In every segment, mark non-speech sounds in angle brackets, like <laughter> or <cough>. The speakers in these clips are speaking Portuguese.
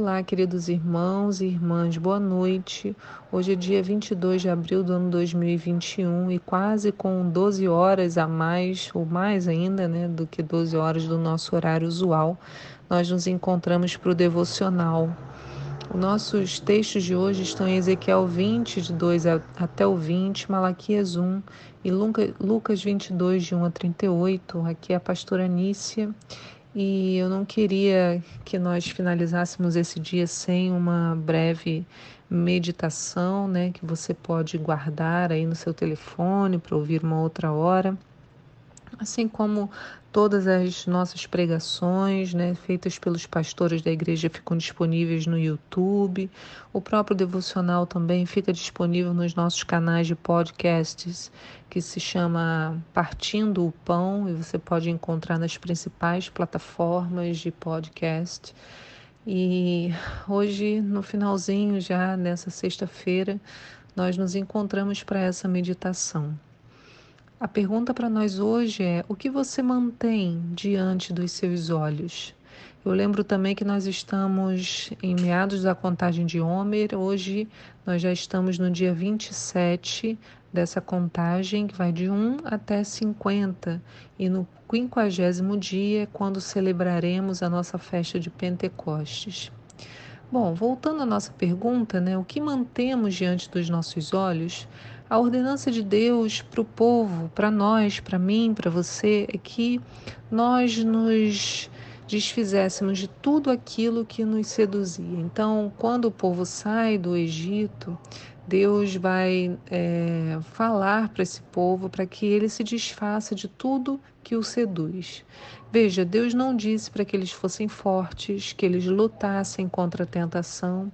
Olá, queridos irmãos e irmãs, boa noite. Hoje é dia 22 de abril do ano 2021 e quase com 12 horas a mais, ou mais ainda, né, do que 12 horas do nosso horário usual, nós nos encontramos para o devocional. Os nossos textos de hoje estão em Ezequiel 20, de 2 até o 20, Malaquias 1 e Lucas 22, de 1 a 38. Aqui é a pastora Nícia e eu não queria que nós finalizássemos esse dia sem uma breve meditação, né, que você pode guardar aí no seu telefone para ouvir uma outra hora assim como todas as nossas pregações, né, feitas pelos pastores da igreja, ficam disponíveis no YouTube. O próprio devocional também fica disponível nos nossos canais de podcasts, que se chama Partindo o Pão, e você pode encontrar nas principais plataformas de podcast. E hoje, no finalzinho já nessa sexta-feira, nós nos encontramos para essa meditação. A pergunta para nós hoje é: o que você mantém diante dos seus olhos? Eu lembro também que nós estamos em meados da contagem de Homer. Hoje nós já estamos no dia 27 dessa contagem, que vai de 1 até 50. E no quinquagésimo dia é quando celebraremos a nossa festa de Pentecostes. Bom, voltando à nossa pergunta, né, o que mantemos diante dos nossos olhos? A ordenança de Deus para o povo, para nós, para mim, para você, é que nós nos desfizéssemos de tudo aquilo que nos seduzia. Então, quando o povo sai do Egito, Deus vai é, falar para esse povo para que ele se desfaça de tudo que o seduz. Veja, Deus não disse para que eles fossem fortes, que eles lutassem contra a tentação.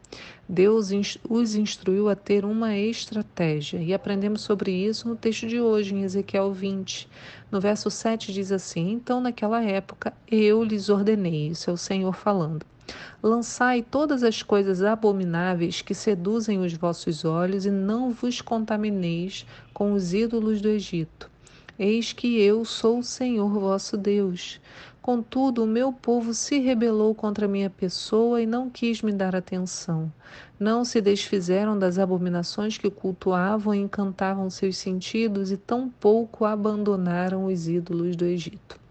Deus os instruiu a ter uma estratégia. E aprendemos sobre isso no texto de hoje, em Ezequiel 20. No verso 7 diz assim: Então, naquela época, eu lhes ordenei, isso é o Senhor falando Lançai todas as coisas abomináveis que seduzem os vossos olhos e não vos contamineis com os ídolos do Egito. Eis que eu sou o Senhor vosso Deus. Contudo, o meu povo se rebelou contra minha pessoa e não quis me dar atenção. Não se desfizeram das abominações que cultuavam e encantavam seus sentidos, e tampouco abandonaram os ídolos do Egito.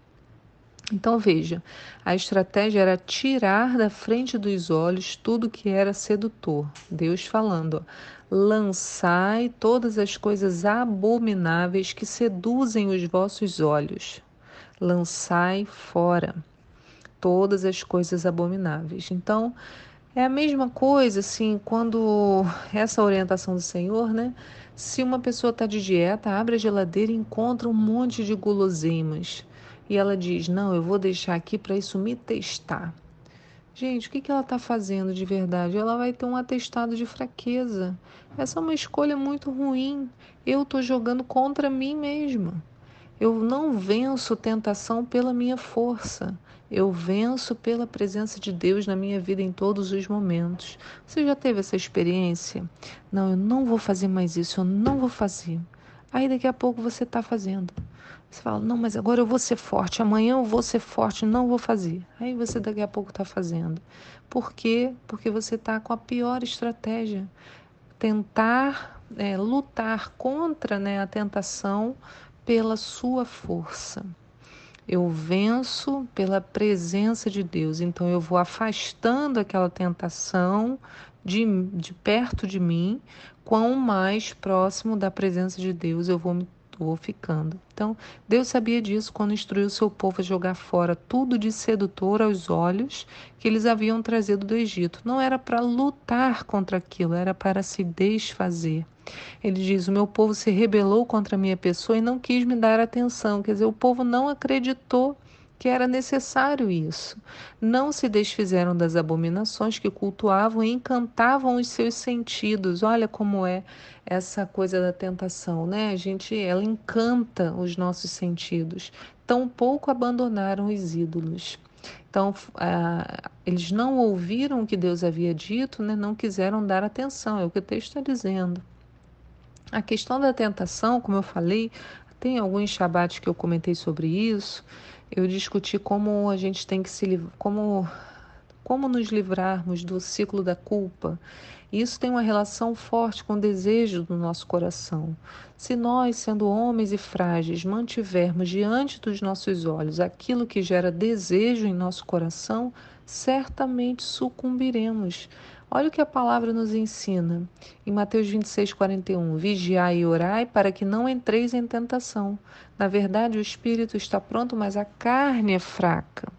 Então veja, a estratégia era tirar da frente dos olhos tudo que era sedutor. Deus falando: lançai todas as coisas abomináveis que seduzem os vossos olhos. Lançai fora todas as coisas abomináveis. Então, é a mesma coisa, assim, quando <laughs> essa orientação do Senhor, né? Se uma pessoa está de dieta, abre a geladeira e encontra um monte de guloseimas e ela diz: Não, eu vou deixar aqui para isso me testar. Gente, o que, que ela está fazendo de verdade? Ela vai ter um atestado de fraqueza. Essa é uma escolha muito ruim. Eu estou jogando contra mim mesma. Eu não venço tentação pela minha força. Eu venço pela presença de Deus na minha vida em todos os momentos. Você já teve essa experiência? Não, eu não vou fazer mais isso, eu não vou fazer. Aí daqui a pouco você está fazendo. Você fala, não, mas agora eu vou ser forte, amanhã eu vou ser forte, não vou fazer. Aí você daqui a pouco está fazendo. Por quê? Porque você está com a pior estratégia. Tentar é, lutar contra né, a tentação pela sua força. Eu venço pela presença de Deus. Então eu vou afastando aquela tentação de, de perto de mim, quão mais próximo da presença de Deus eu vou me vou ficando. Então, Deus sabia disso quando instruiu seu povo a jogar fora tudo de sedutor aos olhos que eles haviam trazido do Egito. Não era para lutar contra aquilo, era para se desfazer. Ele diz: O meu povo se rebelou contra a minha pessoa e não quis me dar atenção. Quer dizer, o povo não acreditou que era necessário isso. Não se desfizeram das abominações que cultuavam e encantavam os seus sentidos. Olha como é essa coisa da tentação, né? A gente, ela encanta os nossos sentidos. Tão pouco abandonaram os ídolos. Então, ah, eles não ouviram o que Deus havia dito, né? não quiseram dar atenção, é o que o texto está dizendo. A questão da tentação, como eu falei, tem alguns shabates que eu comentei sobre isso eu discuti como a gente tem que se como como nos livrarmos do ciclo da culpa. Isso tem uma relação forte com o desejo do nosso coração. Se nós, sendo homens e frágeis, mantivermos diante dos nossos olhos aquilo que gera desejo em nosso coração, certamente sucumbiremos. Olha o que a palavra nos ensina em Mateus 26, 41. Vigiai e orai para que não entreis em tentação. Na verdade, o espírito está pronto, mas a carne é fraca.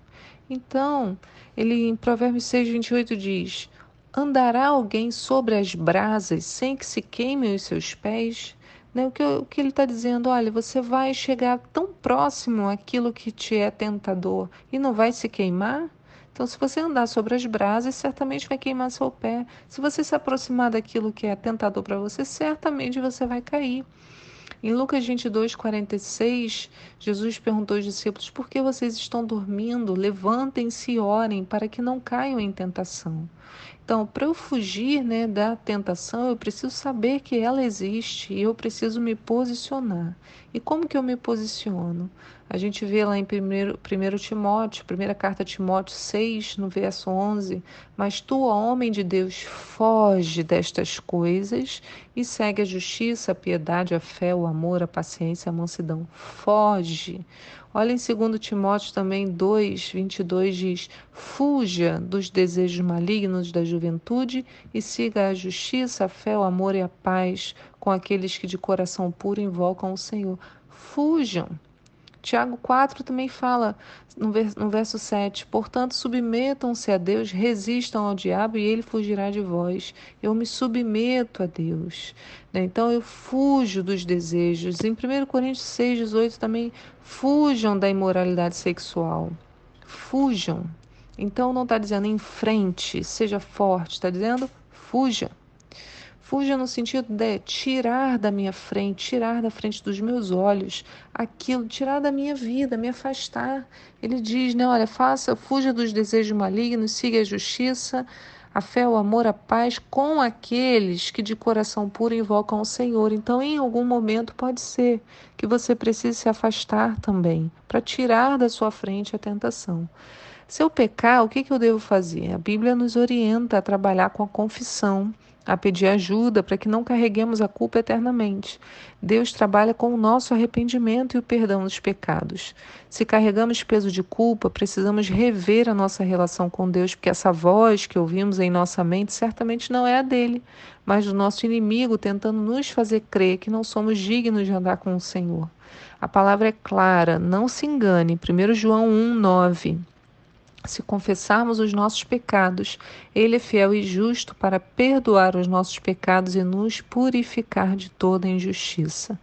Então, ele em Provérbios 6, 28 diz: Andará alguém sobre as brasas sem que se queimem os seus pés? Né? O, que, o que ele está dizendo, olha, você vai chegar tão próximo àquilo que te é tentador e não vai se queimar? Então, se você andar sobre as brasas, certamente vai queimar seu pé. Se você se aproximar daquilo que é tentador para você, certamente você vai cair. Em Lucas 22, 46, Jesus perguntou aos discípulos: Por que vocês estão dormindo? Levantem-se e orem para que não caiam em tentação. Então, para eu fugir né, da tentação, eu preciso saber que ela existe e eu preciso me posicionar. E como que eu me posiciono? A gente vê lá em 1 Timóteo, primeira carta a Timóteo 6, no verso 11, mas tu, homem de Deus, foge destas coisas e segue a justiça, a piedade, a fé, o amor, a paciência, a mansidão. Foge. Olha em 2 Timóteo também 2, 22 diz: Fuja dos desejos malignos da juventude e siga a justiça, a fé, o amor e a paz com aqueles que de coração puro invocam o Senhor. Fujam. Tiago 4 também fala no verso 7: Portanto, submetam-se a Deus, resistam ao diabo e ele fugirá de vós. Eu me submeto a Deus. Né? Então, eu fujo dos desejos. Em 1 Coríntios 6, 18 também: fujam da imoralidade sexual. Fujam. Então, não está dizendo em frente, seja forte, está dizendo fuja. Fuja no sentido de tirar da minha frente, tirar da frente dos meus olhos aquilo, tirar da minha vida, me afastar. Ele diz, né, olha, faça, fuja dos desejos malignos, siga a justiça, a fé, o amor, a paz com aqueles que de coração puro invocam o Senhor. Então, em algum momento pode ser que você precise se afastar também, para tirar da sua frente a tentação. Se eu pecar, o que, que eu devo fazer? A Bíblia nos orienta a trabalhar com a confissão a pedir ajuda para que não carreguemos a culpa eternamente. Deus trabalha com o nosso arrependimento e o perdão dos pecados. Se carregamos peso de culpa, precisamos rever a nossa relação com Deus, porque essa voz que ouvimos em nossa mente certamente não é a dele, mas do nosso inimigo tentando nos fazer crer que não somos dignos de andar com o Senhor. A palavra é clara, não se engane. 1 João 1, 9. Se confessarmos os nossos pecados, Ele é fiel e justo para perdoar os nossos pecados e nos purificar de toda injustiça.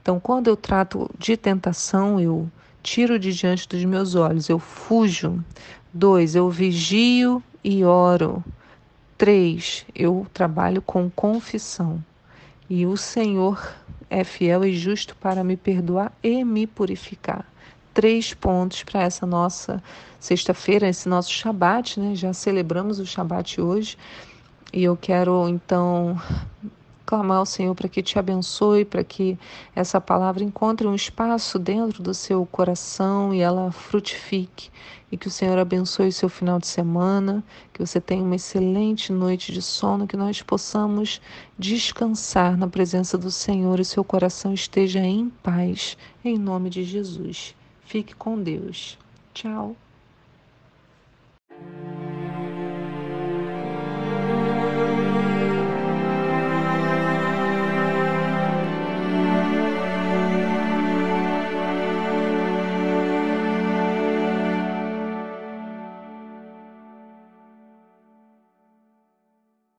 Então, quando eu trato de tentação, eu tiro de diante dos meus olhos, eu fujo. Dois, eu vigio e oro. Três, eu trabalho com confissão. E o Senhor é fiel e justo para me perdoar e me purificar três pontos para essa nossa sexta-feira, esse nosso Shabat, né? Já celebramos o Shabat hoje e eu quero então clamar ao Senhor para que te abençoe, para que essa palavra encontre um espaço dentro do seu coração e ela frutifique. E que o Senhor abençoe o seu final de semana, que você tenha uma excelente noite de sono, que nós possamos descansar na presença do Senhor e seu coração esteja em paz, em nome de Jesus. Fique com Deus. Tchau.